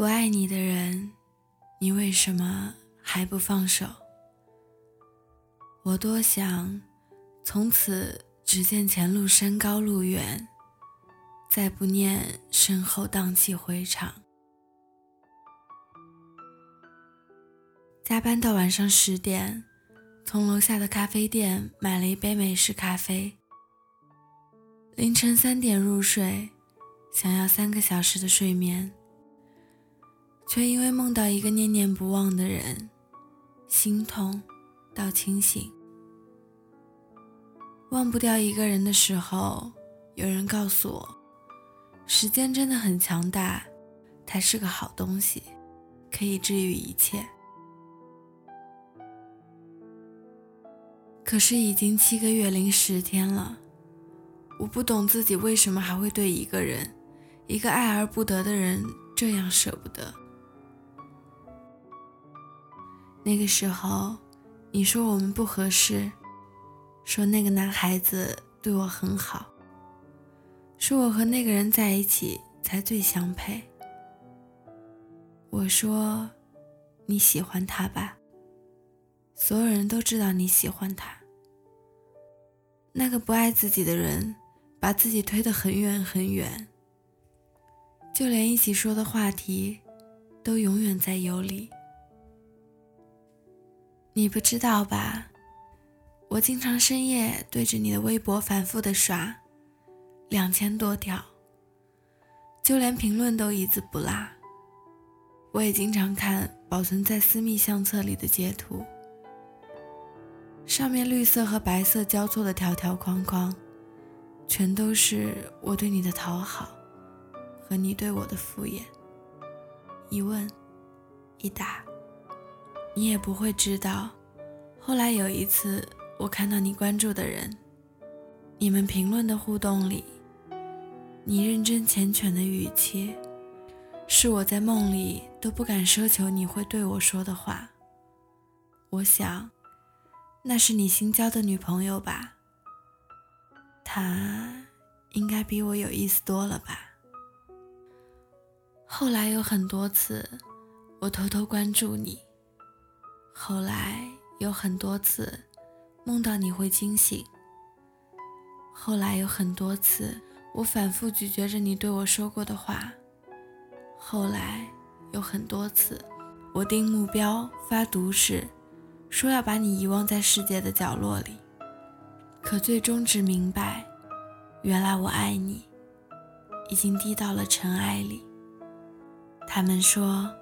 不爱你的人，你为什么还不放手？我多想从此只见前路山高路远，再不念身后荡气回肠。加班到晚上十点，从楼下的咖啡店买了一杯美式咖啡。凌晨三点入睡，想要三个小时的睡眠。却因为梦到一个念念不忘的人，心痛到清醒。忘不掉一个人的时候，有人告诉我，时间真的很强大，它是个好东西，可以治愈一切。可是已经七个月零十天了，我不懂自己为什么还会对一个人，一个爱而不得的人这样舍不得。那个时候，你说我们不合适，说那个男孩子对我很好，说我和那个人在一起才最相配。我说你喜欢他吧，所有人都知道你喜欢他。那个不爱自己的人，把自己推得很远很远，就连一起说的话题，都永远在游离。你不知道吧？我经常深夜对着你的微博反复的刷，两千多条，就连评论都一字不落。我也经常看保存在私密相册里的截图，上面绿色和白色交错的条条框框，全都是我对你的讨好和你对我的敷衍。一问一答。你也不会知道，后来有一次，我看到你关注的人，你们评论的互动里，你认真缱绻的语气，是我在梦里都不敢奢求你会对我说的话。我想，那是你新交的女朋友吧？她应该比我有意思多了吧？后来有很多次，我偷偷关注你。后来有很多次梦到你会惊醒。后来有很多次我反复咀嚼着你对我说过的话。后来有很多次我定目标发毒誓，说要把你遗忘在世界的角落里。可最终只明白，原来我爱你已经低到了尘埃里。他们说，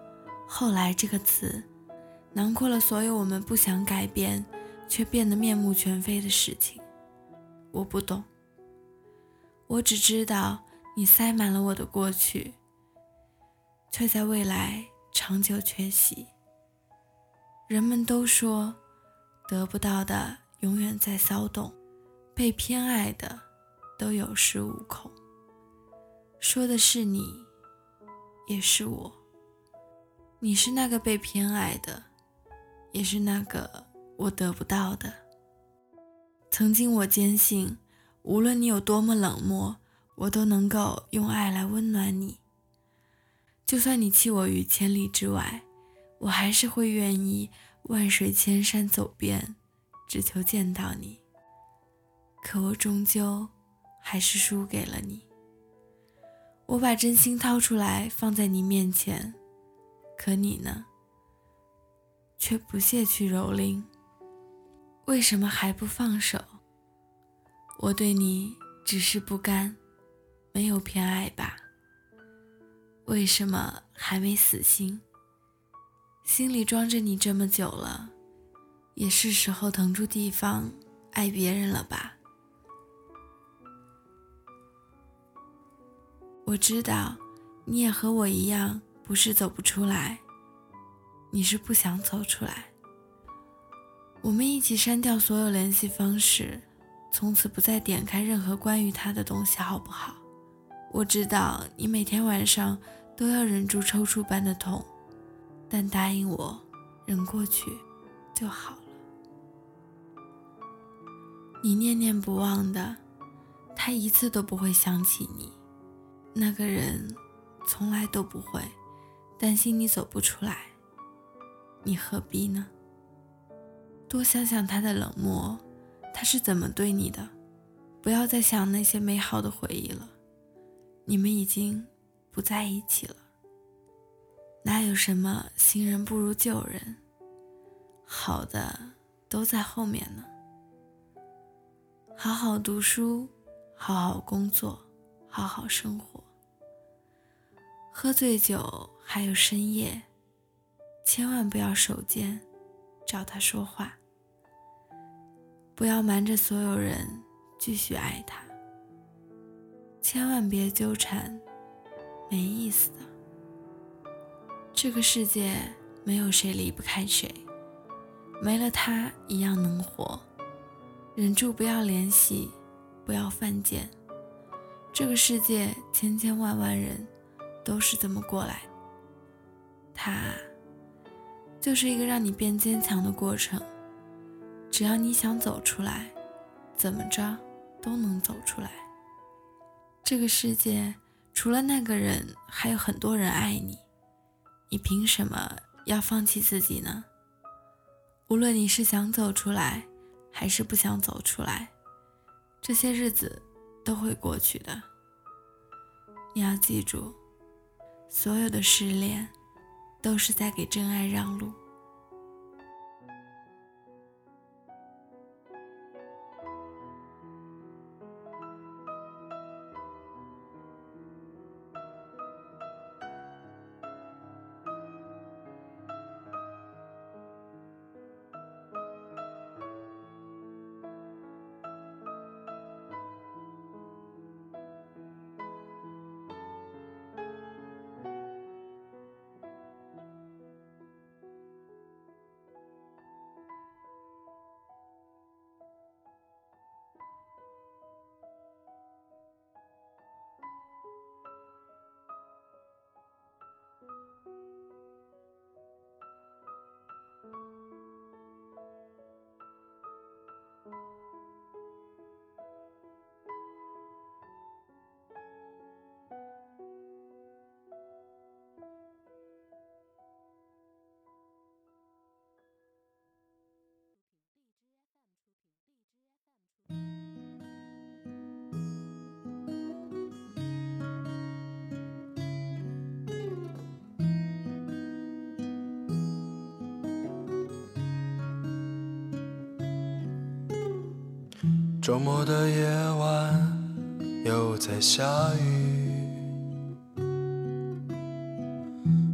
后来这个词。囊括了所有我们不想改变，却变得面目全非的事情。我不懂，我只知道你塞满了我的过去，却在未来长久缺席。人们都说，得不到的永远在骚动，被偏爱的都有恃无恐。说的是你，也是我。你是那个被偏爱的。也是那个我得不到的。曾经我坚信，无论你有多么冷漠，我都能够用爱来温暖你。就算你弃我于千里之外，我还是会愿意万水千山走遍，只求见到你。可我终究还是输给了你。我把真心掏出来放在你面前，可你呢？却不屑去蹂躏，为什么还不放手？我对你只是不甘，没有偏爱吧？为什么还没死心？心里装着你这么久了，也是时候腾出地方爱别人了吧？我知道，你也和我一样，不是走不出来。你是不想走出来？我们一起删掉所有联系方式，从此不再点开任何关于他的东西，好不好？我知道你每天晚上都要忍住抽搐般的痛，但答应我，忍过去就好了。你念念不忘的，他一次都不会想起你。那个人，从来都不会。担心你走不出来，你何必呢？多想想他的冷漠，他是怎么对你的？不要再想那些美好的回忆了，你们已经不在一起了。哪有什么新人不如旧人？好的都在后面呢。好好读书，好好工作，好好生活。喝醉酒还有深夜，千万不要手贱找他说话。不要瞒着所有人继续爱他。千万别纠缠，没意思的。这个世界没有谁离不开谁，没了他一样能活。忍住不要联系，不要犯贱。这个世界千千万万人。都是这么过来的，它就是一个让你变坚强的过程。只要你想走出来，怎么着都能走出来。这个世界除了那个人，还有很多人爱你，你凭什么要放弃自己呢？无论你是想走出来，还是不想走出来，这些日子都会过去的。你要记住。所有的失恋，都是在给真爱让路。周末的夜晚又在下雨，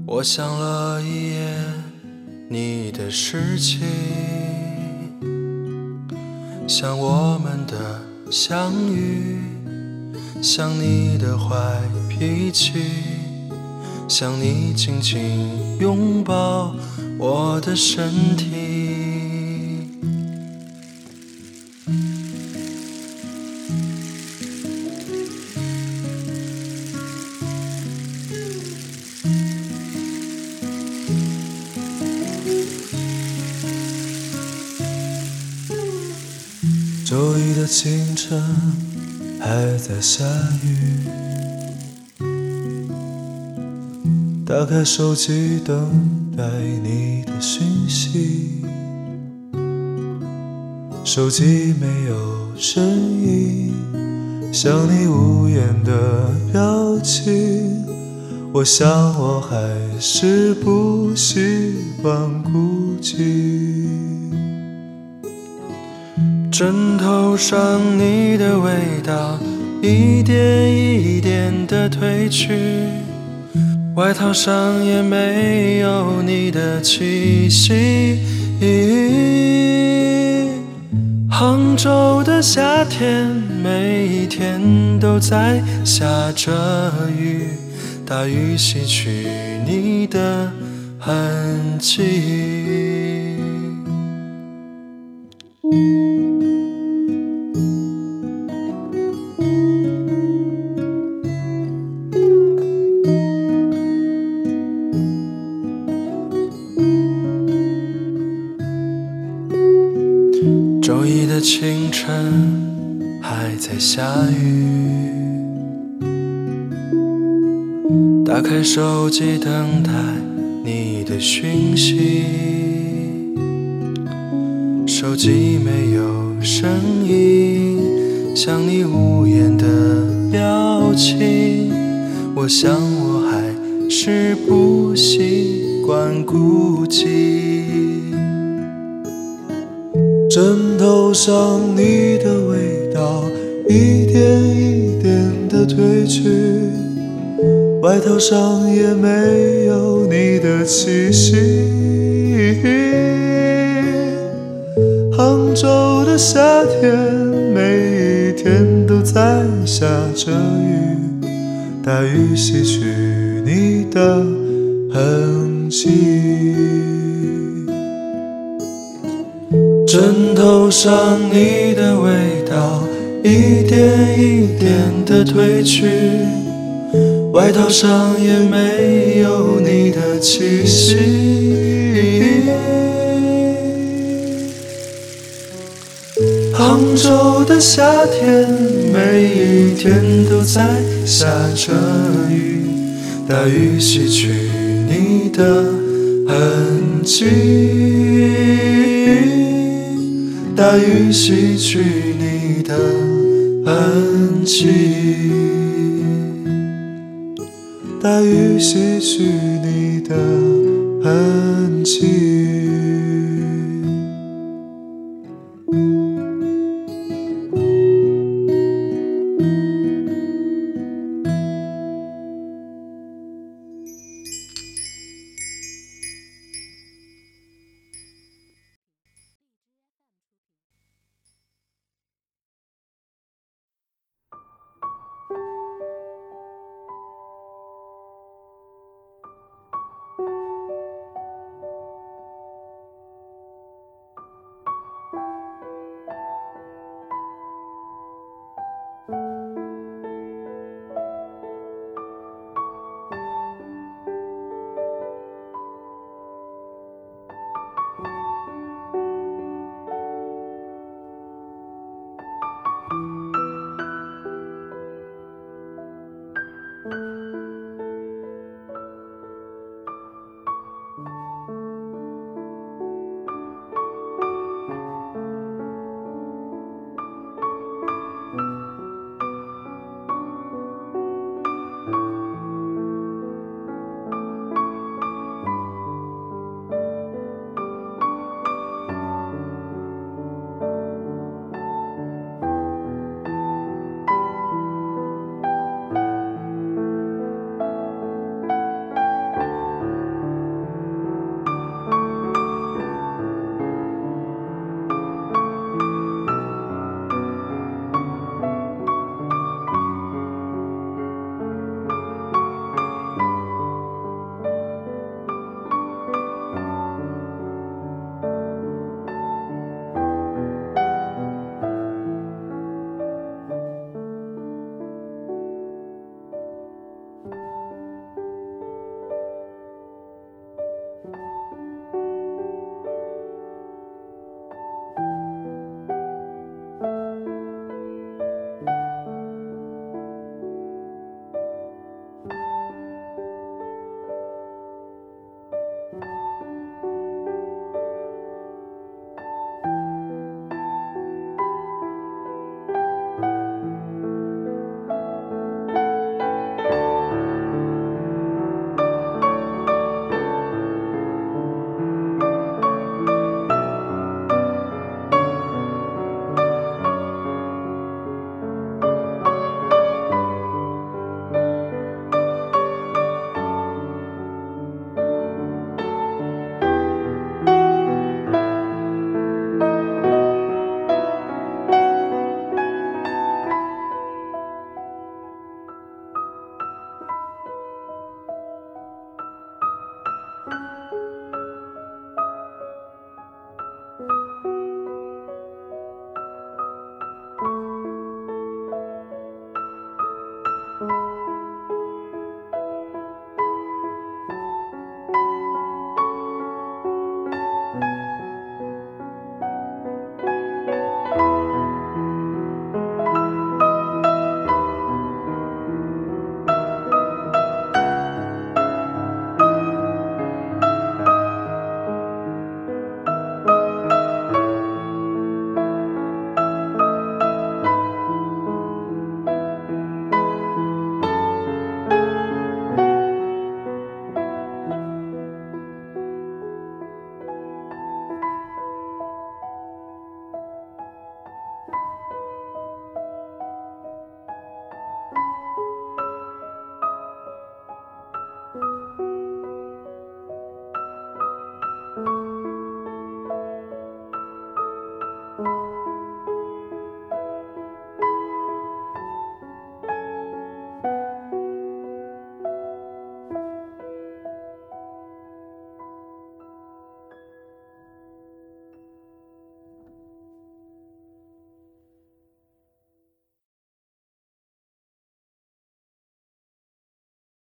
我想了一夜你的事情，想我们的相遇，想你的坏脾气，想你紧紧拥抱我的身体。清晨还在下雨，打开手机等待你的讯息，手机没有声音，像你无言的表情，我想我还是不习惯孤寂。枕头上你的味道一点一点的褪去，外套上也没有你的气息。杭州的夏天，每一天都在下着雨，大雨洗去你的痕迹。周一的清晨还在下雨，打开手机等待你的讯息，手机没有声音，像你无言的表情，我想我还是不习惯孤寂。枕头上你的味道，一点一点的褪去。外套上也没有你的气息。州的夏天，每一天都在下着雨，大雨洗去你的痕迹。枕头上你的味道，一点一点的褪去。外套上也没有你的气息。杭州的夏天，每一天都在下着雨，大雨洗去你的痕迹，大雨洗去你的痕迹。大雨洗去你的痕迹。Música